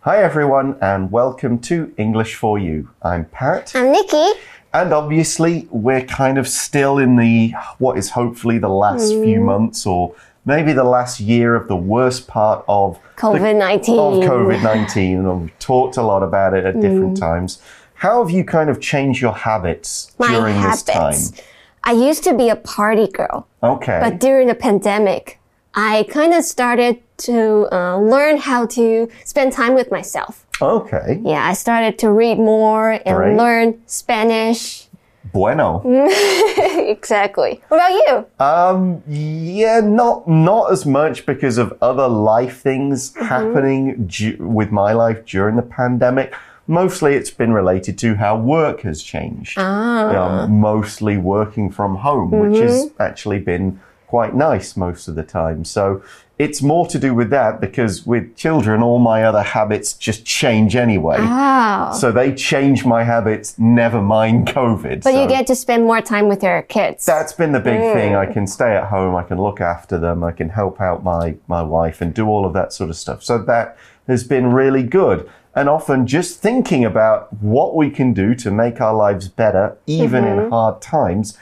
Hi, everyone, and welcome to English for You. I'm Pat. I'm Nikki. And obviously, we're kind of still in the what is hopefully the last Mm. few months or maybe the last year of the worst part of COVID 19. Of COVID 19. And we've talked a lot about it at different Mm. times. How have you kind of changed your habits My during habits. this time? I used to be a party girl, Okay. but during the pandemic, I kind of started to uh, learn how to spend time with myself. okay. Yeah, I started to read more and Great. learn Spanish. Bueno. exactly. What about you? Um, yeah, not not as much because of other life things Mm-hmm. happening with my life during the pandemic. Mostly, it's been related to how work has changed. Ah. Um, mostly working from home, which Mm-hmm. has actually been quite nice most of the time. So it's more to do with that because with children, all my other habits just change anyway. Wow. So they change my habits, never mind COVID. but so you get to spend more time with your kids. that's been the big thing. I mm. can stay at home, I can look after them, I can help out my, my wife and do all of that sort of stuff. So that has been really good. And often just thinking about what we can do to make our lives better, even in mm-hmm. hard times,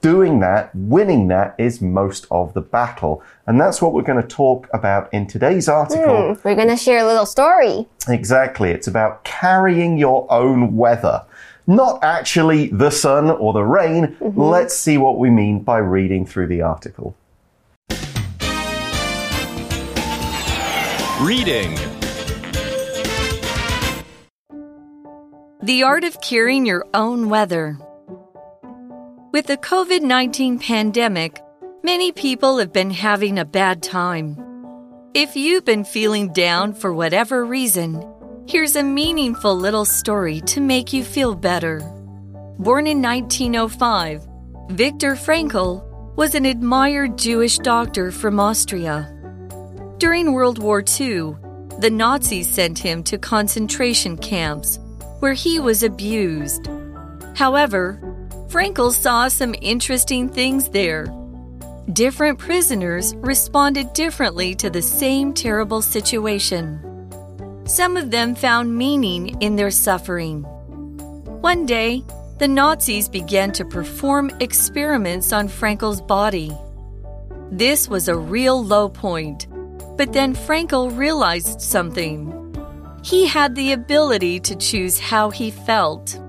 doing that, winning that is most of the battle. And that's what we're going to talk about in today's article. Hmm, we're going to share a little story. Exactly. It's about carrying your own weather. Not actually the sun or the rain. Mm-hmm. Let's see what we mean by reading through the article. Reading. The Art of Carrying Your Own Weather. With the COVID 19 pandemic, many people have been having a bad time. If you've been feeling down for whatever reason, here's a meaningful little story to make you feel better. Born in 1905, Viktor Frankl was an admired Jewish doctor from Austria. During World War II, the Nazis sent him to concentration camps where he was abused. However, Frankl saw some interesting things there. Different prisoners responded differently to the same terrible situation. Some of them found meaning in their suffering. One day, the Nazis began to perform experiments on Frankl's body. This was a real low point, but then Frankl realized something. He had the ability to choose how he felt.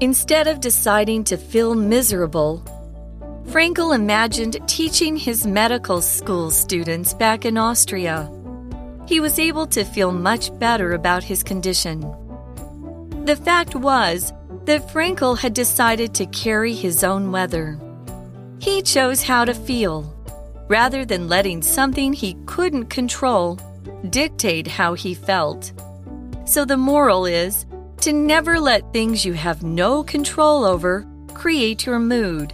Instead of deciding to feel miserable, Frankl imagined teaching his medical school students back in Austria. He was able to feel much better about his condition. The fact was that Frankl had decided to carry his own weather. He chose how to feel, rather than letting something he couldn't control dictate how he felt. So the moral is to never let things you have no control over create your mood.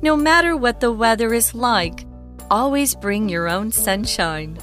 No matter what the weather is like, always bring your own sunshine.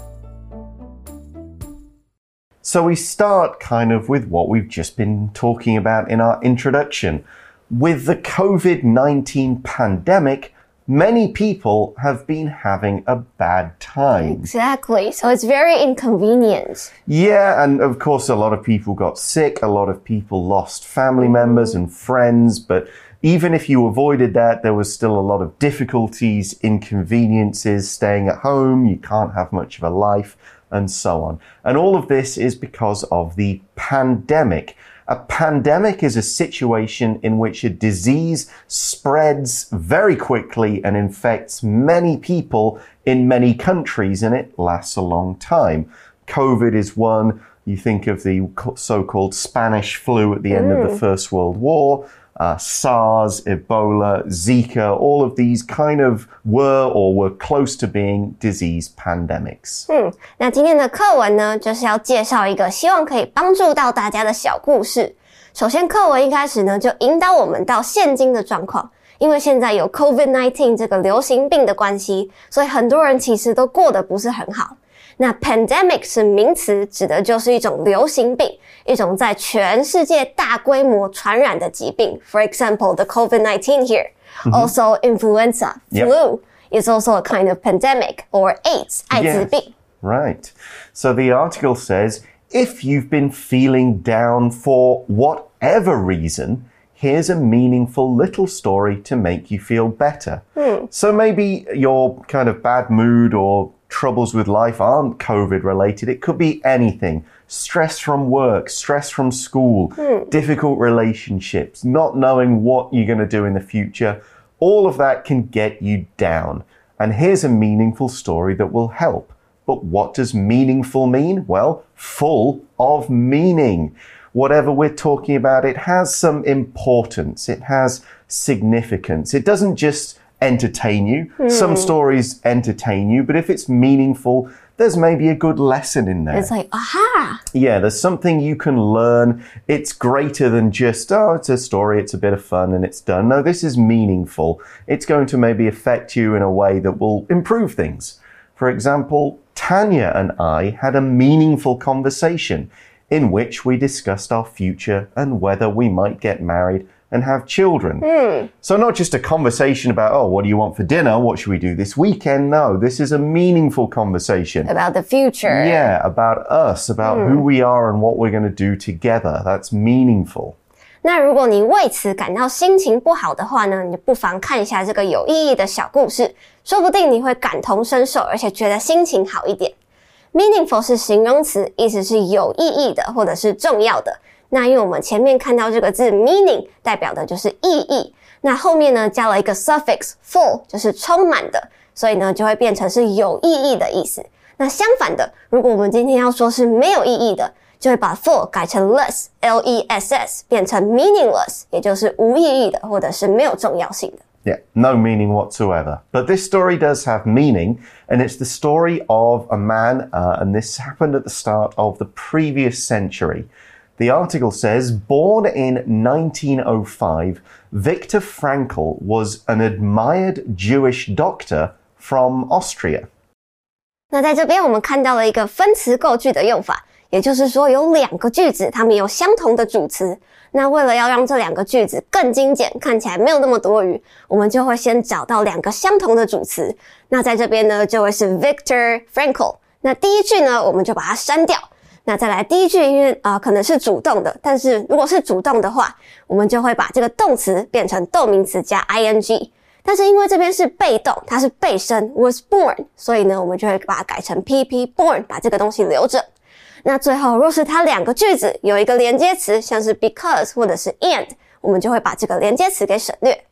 So we start kind of with what we've just been talking about in our introduction. With the COVID 19 pandemic, many people have been having a bad time. Exactly. So it's very inconvenient. Yeah, and of course, a lot of people got sick, a lot of people lost family members and friends, but even if you avoided that, there was still a lot of difficulties, inconveniences, staying at home, you can't have much of a life, and so on. And all of this is because of the pandemic. A pandemic is a situation in which a disease spreads very quickly and infects many people in many countries, and it lasts a long time. COVID is one. You think of the so called Spanish flu at the end of the mm. First World War. Uh, SARS, Ebola, Zika, all of these kind of were or were close to being disease pandemics. 嗯，那今天的课文呢，就是要介绍一个希望可以帮助到大家的小故事。首先，课文一开始呢，就引导我们到现今的状况。因为现在有 COVID-19 这个流行病的关系，所以很多人其实都过得不是很好。那 pandemic 是名词，指的就是一种流行病，一种在全世界大规模传染的疾病。For example, the COVID-19 here. Also, influenza, Yep. flu is also a kind of pandemic or AIDS, 艾滋病。 Right. So the article says if you've been feeling down for whatever reason, here's a meaningful little story to make you feel better. So maybe your kind of bad mood or troubles with life aren't COVID related. It could be anything stress from work, stress from school, hmm. difficult relationships, not knowing what you're going to do in the future. All of that can get you down. And here's a meaningful story that will help. But what does meaningful mean? Well, full of meaning. Whatever we're talking about, it has some importance. It has significance. It doesn't just entertain you. Some hmm. stories entertain you, but if it's meaningful, there's maybe a good lesson in there. It's like, aha! Yeah, there's something you can learn. It's greater than just, oh, it's a story, it's a bit of fun, and it's done. No, this is meaningful. It's going to maybe affect you in a way that will improve things. For example, Tanya and I had a meaningful conversation in which we discussed our future and whether we might get married and have children. So, not just a conversation about, oh, what do you want for dinner? What should we do this weekend? No, this is a meaningful conversation. About the future. Yeah, about us, about who we are and what we're going to do together. That's meaningful. 那如果你为此感到心情不好的话呢，你不妨看一下这个有意义的小故事，说不定你会感同身受，而且觉得心情好一点。Meaningful 是形容词，意思是有意义的或者是重要的。 那因为我们前面看到这个字 meaning 代表的就是意义，那后面呢加了一个 suffix full 就是充满的，所以呢就会变成是有意义的意思。那相反的，如果我们今天要说是没有意义的，就会把 full 改成 less l e s s 变成 meaningless，也就是无意义的或者是没有重要性的。 Yeah, no meaning whatsoever. But this story does have meaning, and it's the story of a man, uh, and this happened at the start of the previous century. The article says, born in 1905, Viktor Frankl was an admired Jewish doctor from Austria. 那在这边我们看到了一个分词构句的用法，也就是说有两个句子，它们有相同的主词。那为了要让这两个句子更精简，看起来没有那么多余，我们就会先找到两个相同的主词。那在这边呢，就会是 Victor Frankl。那第一句呢，我们就把它删掉。那再来第一句，因为啊、可能是主动的，但是如果是主动的话，我们就会把这个动词变成动名词加 ing。但是因为这边是被动，它是被生 was born，所以呢，我们就会把它改成 pp born，把这个东西留着。那最后，若是它两个句子有一个连接词，像是 because 或者是 and，我们就会把这个连接词给省略。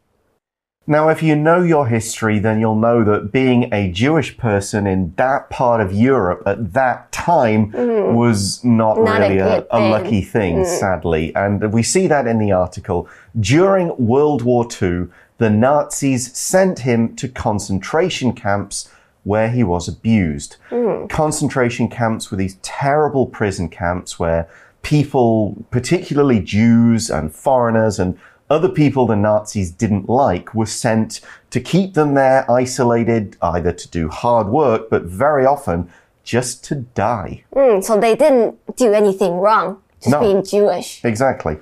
Now, if you know your history, then you'll know that being a Jewish person in that part of Europe at that time hmm. was not, Not really a, a thing. lucky thing, hmm. sadly. And we see that in the article. During World War II, the Nazis sent him to concentration camps where he was abused. Hmm. Concentration camps were these terrible prison camps where people, particularly Jews and foreigners and other people the Nazis didn't like were sent to keep them there isolated, either to do hard work, but very often just to die. Mm, so they didn't do anything wrong, just no, being Jewish. Exactly.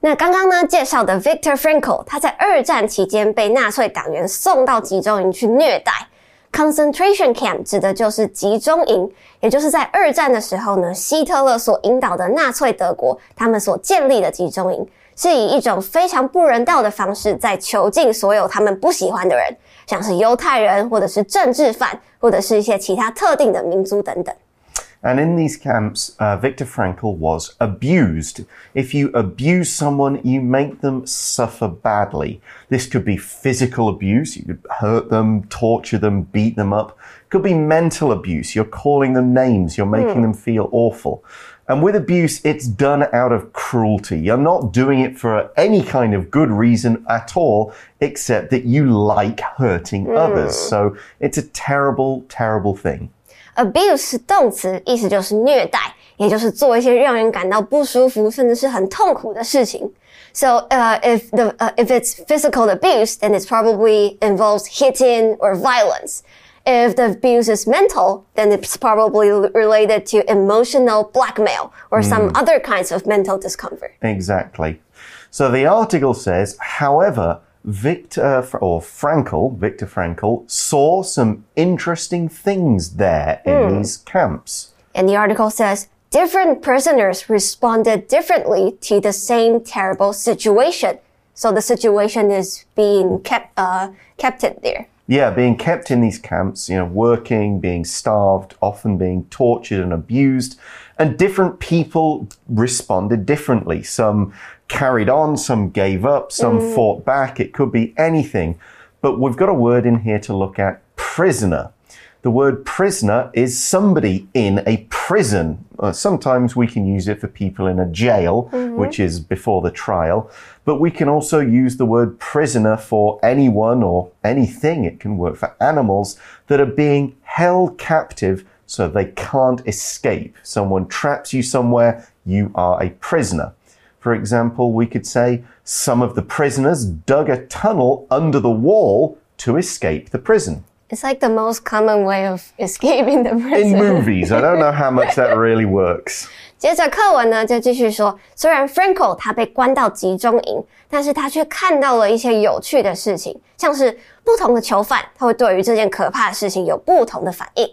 那刚刚呢介绍的 Viktor Frankl，他在二战期间被纳粹党员送到集中营去虐待。Concentration camp 指的就是集中营，也就是在二战的时候呢，希特勒所引导的纳粹德国他们所建立的集中营。是以一种非常不人道的方式在囚禁所有他们不喜欢的人，像是犹太人，或者是政治犯，或者是一些其他特定的民族等等。 And in these camps, uh, Viktor Frankl was abused. If you abuse someone, you make them suffer badly. This could be physical abuse. You could hurt them, torture them, beat them up. Could be mental abuse. You're calling them names. You're making them feel awful. And with abuse, it's done out of cruelty. You're not doing it for any kind of good reason at all, except that you like hurting others. So it's a terrible, terrible thing. abuse 是动词，意思就是虐待，也就是做一些让人感到不舒服，甚至是很痛苦的事情。So, uh, if the uh, if it's physical abuse, then it probably involves hitting or violence. If the abuse is mental, then it's probably related to emotional blackmail or some other kinds of mental discomfort. Exactly. So the article says, however, Victor or Frankl, Viktor Frankl, saw some interesting things there in these camps. And the article says, different prisoners responded differently to the same terrible situation. So the situation is being kept uh, kept it there. Yeah, being kept in these camps, you know, working, being starved, often being tortured and abused. And different people responded differently. Some carried on, some gave up, some mm. fought back. It could be anything. But we've got a word in here to look at prisoner. The word prisoner is somebody in a prison. Uh, sometimes we can use it for people in a jail, which is before the trial. But we can also use the word prisoner for anyone or anything. It can work for animals that are being held captive so they can't escape. Someone traps you somewhere, you are a prisoner. For example, we could say some of the prisoners dug a tunnel under the wall to escape the prison. It's like the most common way of escaping the In prison. movies, I don't know how much that really works. 接着课文呢就继续说，虽然 Franco 他被关到集中营，但是他却看到了一些有趣的事情，像是不同的囚犯，他会对于这件可怕的事情有不同的反应。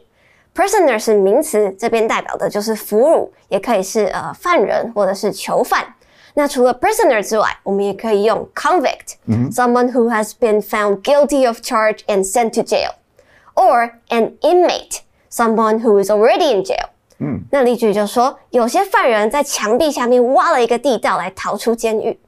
Prisoner 是名词，这边代表的就是俘虏，也可以是呃犯人或者是囚犯。那除了 prisoner 之外，我们也可以用 convict，someone who has been found guilty of charge and sent to jail。 or an inmate, someone who is already in jail. 嗯，那例句就说，有些犯人在墙壁下面挖了一个地道来逃出监狱。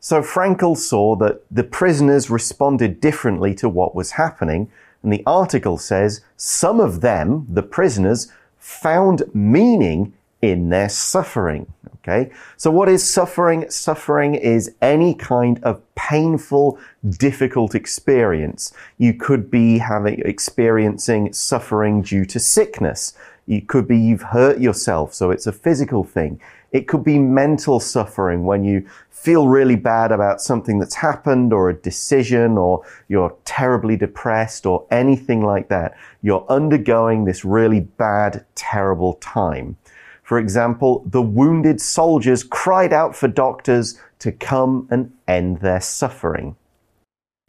So Frankl saw that the prisoners responded differently to what was happening, and the article says some of them, the prisoners, found meaning in their suffering. Okay. So what is suffering? Suffering is any kind of painful, difficult experience. You could be having, experiencing suffering due to sickness. It could be you've hurt yourself, so it's a physical thing. It could be mental suffering when you feel really bad about something that's happened or a decision or you're terribly depressed or anything like that. You're undergoing this really bad, terrible time. For example, the wounded soldiers cried out for doctors to come and end their suffering.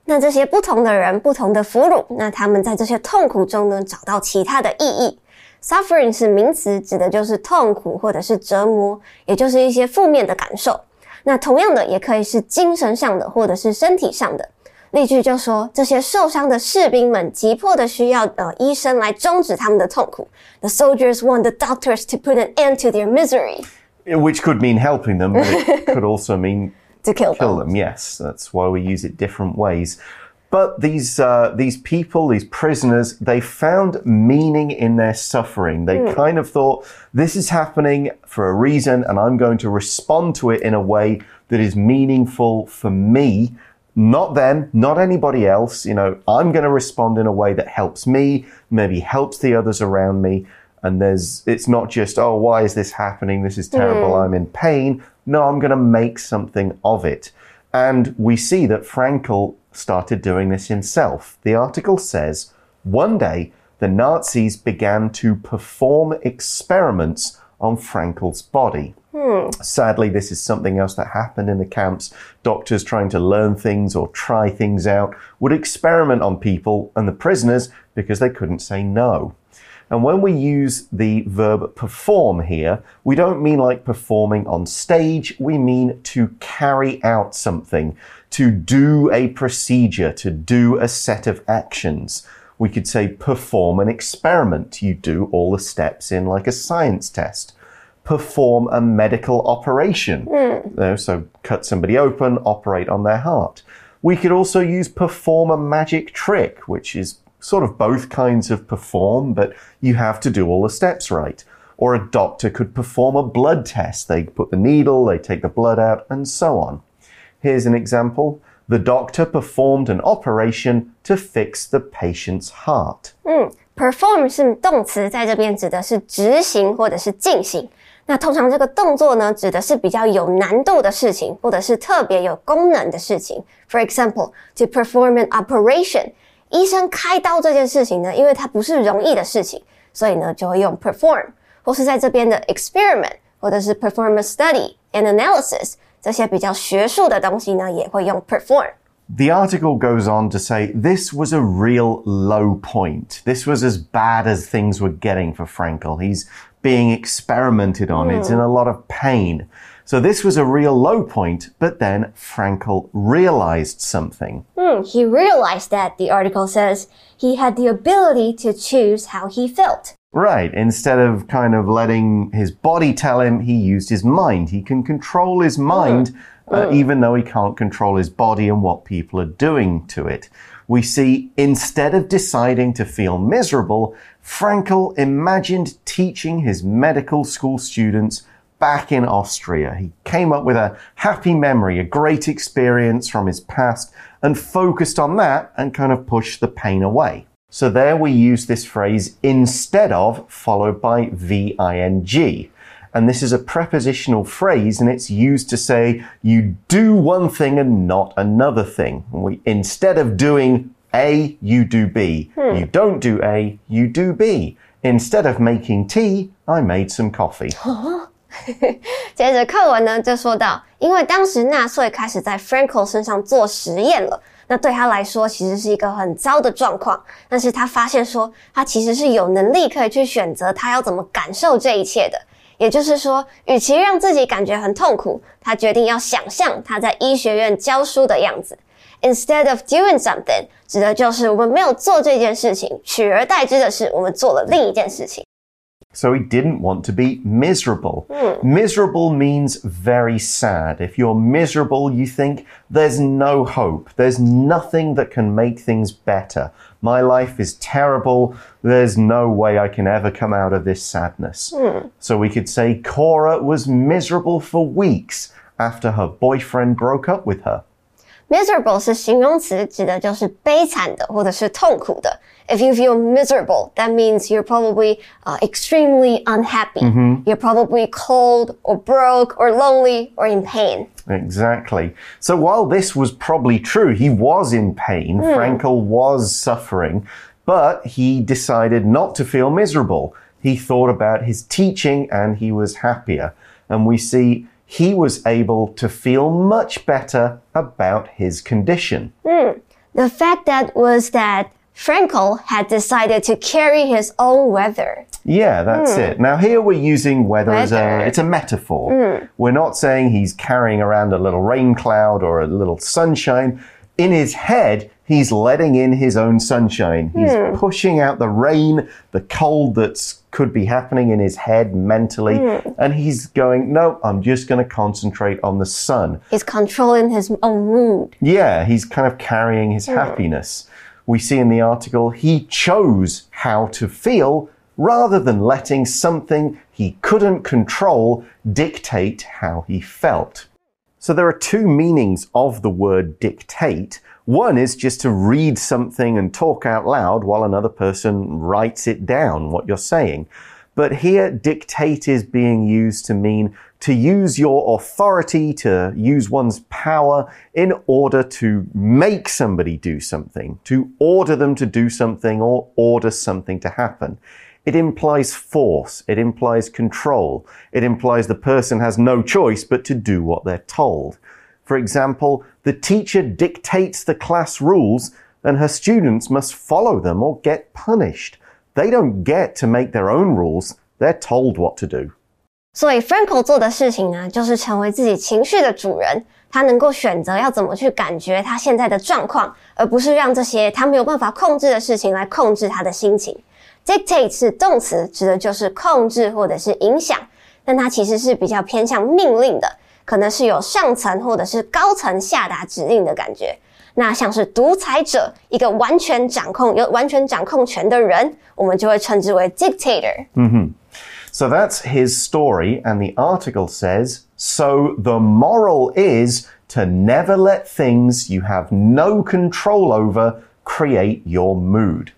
那这些不同的人、不同的俘虏，那他们在这些痛苦中呢，找到其他的意义。Suffering 是名词，指的就是痛苦或者是折磨，也就是一些负面的感受。那同样的，也可以是精神上的，或者是身体上的。例句就说，这些受伤的士兵们急迫的需要呃医生来终止他们的痛苦。The soldiers want the doctors to put an end to their misery. Which could mean helping them, but it could also mean To kill kill them. them. Yes, that's why we use it different ways. But these uh, these people, these prisoners, they found meaning in their suffering. They kind of thought this is happening for a reason, and I'm going to respond to it in a way that is meaningful for me, not them, not anybody else. You know, I'm going to respond in a way that helps me, maybe helps the others around me. And there's, it's not just, oh, why is this happening? This is terrible. Hmm. I'm in pain. No, I'm going to make something of it. And we see that Frankl started doing this himself. The article says one day the Nazis began to perform experiments on Frankl's body. Hmm. Sadly, this is something else that happened in the camps. Doctors trying to learn things or try things out would experiment on people and the prisoners because they couldn't say no. And when we use the verb perform here, we don't mean like performing on stage. We mean to carry out something, to do a procedure, to do a set of actions. We could say perform an experiment. You do all the steps in like a science test Perform a medical operation. You know, so cut somebody open, operate on their heart. We could also use perform a magic trick, which is sort of both kinds of perform, but you have to do all the steps right. Or a doctor could perform a blood test. They put the needle, they take the blood out, and so on. Here's an example. The doctor performed an operation to fix the patient's heart. Perform 是动词，在这边指的是执行或者是进行。 那通常这个动作呢，指的是比较有难度的事情，或者是特别有功能的事情。For example, to perform an operation，医生开刀这件事情呢，因为它不是容易的事情，所以呢就会用 perform，或是在这边的 experiment，或者是 perform a study and analysis 这些比较学术的东西呢，也会用 perform。The article goes on to say this was a real low point. This was as bad as things were getting for Frankl. He's being experimented on. It's in a lot of pain. So this was a real low point, but then Frankl realized something. Hmm, he realized that, the article says, he had the ability to choose how he felt. Right. Instead of kind of letting his body tell him, he used his mind. He can control his mind, uh, even though he can't control his body and what people are doing to it. We see instead of deciding to feel miserable, Frankl imagined teaching his medical school students back in Austria. He came up with a happy memory, a great experience from his past, and focused on that and kind of pushed the pain away. So there we use this phrase instead of followed by VING. And this is a prepositional phrase and it's used to say you do one thing and not another thing. We, instead of doing A, you do B. Hmm. You don't do A, you do B. Instead of making tea, I made some coffee. 接着课文呢就说到，因为当时纳粹开始在 Frankl 身上做实验了，那对他来说其实是一个很糟的状况。但是他发现说，他其实是有能力可以去选择他要怎么感受这一切的。也就是说，与其让自己感觉很痛苦，他决定要想象他在医学院教书的样子。Instead of doing something，指的就是我们没有做这件事情，取而代之的是我们做了另一件事情。So he didn't want to be miserable. Hmm. Miserable means very sad. If you're miserable, you think there's no hope. There's nothing that can make things better. My life is terrible. There's no way I can ever come out of this sadness. Hmm. So we could say Cora was miserable for weeks after her boyfriend broke up with her miserable 是形容词，指的就是悲惨的或者是痛苦的。If you feel miserable, that means you're probably uh, extremely unhappy. Mm -hmm. You're probably cold or broke or lonely or in pain. Exactly. So while this was probably true, he was in pain. Mm. Frankl was suffering, but he decided not to feel miserable. He thought about his teaching and he was happier. And we see he was able to feel much better about his condition. Hmm. The fact that was that Frankl had decided to carry his own weather. Yeah, that's hmm. it. Now here we're using weather, as a it's a metaphor. Hmm. We're not saying he's carrying around a little rain cloud or a little sunshine. In his head, he's letting in his own sunshine. He's hmm. pushing out the rain, the cold that's could be happening in his head mentally, hmm. and he's going, "No, I'm just going to concentrate on the sun." He's controlling his own mood. Yeah, he's kind of carrying his hmm. happiness. We see in the article he chose how to feel rather than letting something he couldn't control dictate how he felt. So there are two meanings of the word dictate. One is just to read something and talk out loud while another person writes it down, what you're saying. But here, dictate is being used to mean to use your authority, to use one's power in order to make somebody do something, to order them to do something or order something to happen. It implies force. It implies control. It implies the person has no choice but to do what they're told. For example, the teacher dictates the class rules and her students must follow them or get punished. They don't get to make their own rules. They're told what to do. 所以 Frankel 做的事情呢，就是成为自己情绪的主人。 他能够选择要怎么去感觉他现在的状况，而不是让这些他没有办法控制的事情来控制他的心情。Dictate 是动词，指的就是控制或者是影响，但它其实是比较偏向命令的，可能是有上层或者是高层下达指令的感觉。那像是独裁者，一个完全掌控、有完全掌控权的人，我们就会称之为 dictator。嗯哼 So that's his story, and the article says So the moral is to never let things you have no control over create your mood.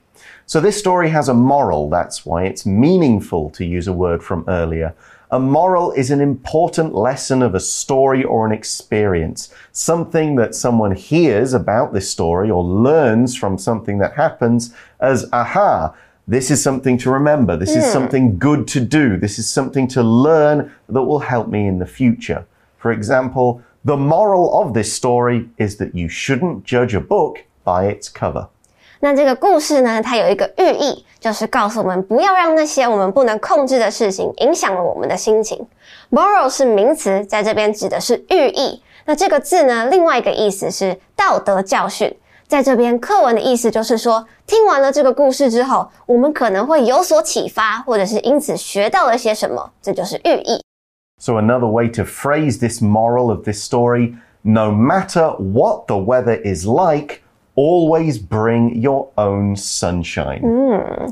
So this story has a moral, that's why it's meaningful to use a word from earlier. A moral is an important lesson of a story or an experience, something that someone hears about this story or learns from something that happens as aha. This is something to remember. This is something good to do. This is something to learn that will help me in the future. For example, the moral of this story is that you shouldn't judge a book by its cover. 那这个故事呢，它有一个寓意，就是告诉我们不要让那些我们不能控制的事情影响了我们的心情。Moral 是名词，在这边指的是寓意。那这个字呢，另外一个意思是道德教训。 在这边课文的意思就是说，听完了这个故事之后，我们可能会有所启发，或者是因此学到了些什么，这就是寓意。So another way to phrase this moral of this story, no matter what the weather is like, always bring your own sunshine.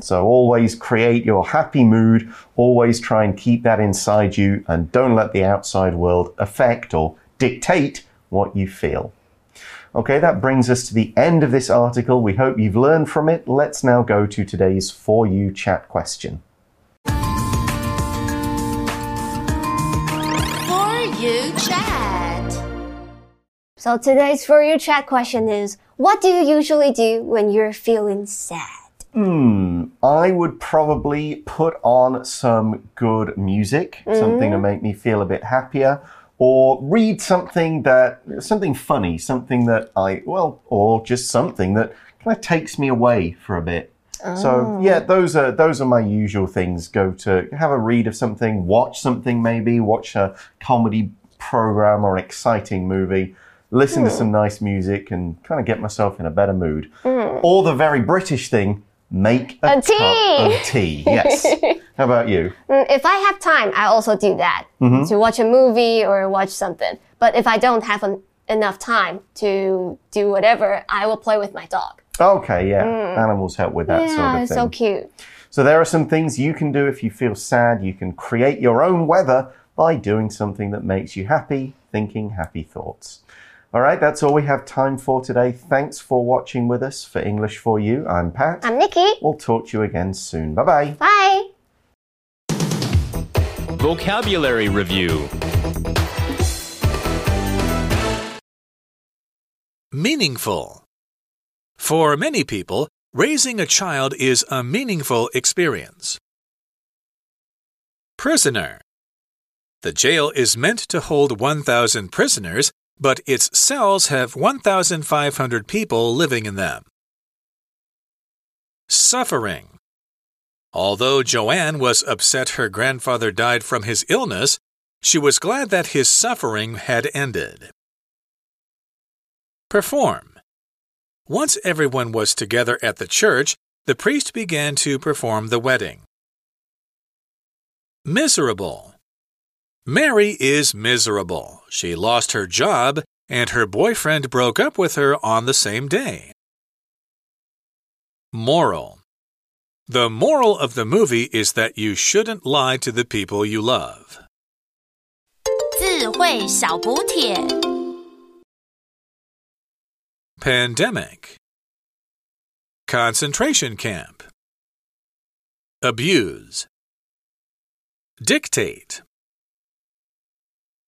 So always create your happy mood, always try and keep that inside you and don't let the outside world affect or dictate what you feel. Okay, that brings us to the end of this article. We hope you've learned from it. Let's now go to today's For You chat question. For you chat. So today's for you chat question is, what do you usually do when you're feeling sad? Hmm, I would probably put on some good music, something to make me feel a bit happier, or read something that, something funny, something that I, well, or just something that kind of takes me away for a bit. So ah. yeah, those are those are my usual things. Go to have a read of something, watch something maybe, watch a comedy program or an exciting movie, listen to hmm. some nice music, and kind of get myself in a better mood. Hmm. Or the very British thing, make a, A tea. cup of tea. Yes. How about you? Mm, If I have time, I also do that to watch a movie or watch something. But if I don't have en- enough time to do whatever, I will play with my dog. Okay, yeah, animals help with that yeah, sort of it's thing. so cute. So there are some things you can do if you feel sad. You can create your own weather by doing something that makes you happy, thinking happy thoughts. All right, that's all we have time for today. Thanks for watching with us for English for You. I'm Pat. I'm Nikki. We'll talk to you again soon. Bye bye. Bye. Vocabulary Review Meaningful. For many people, raising a child is a meaningful experience. Prisoner. The jail is meant to hold 1,000 prisoners, but its cells have 1,500 people living in them. Suffering. Although Joanne was upset her grandfather died from his illness, she was glad that his suffering had ended. Perform. Once everyone was together at the church, the priest began to perform the wedding. Miserable. Mary is miserable. She lost her job, and her boyfriend broke up with her on the same day. Moral. The moral of the movie is that you shouldn't lie to the people you love. 智慧小补帖。 Pandemic. Concentration camp. Abuse. Dictate.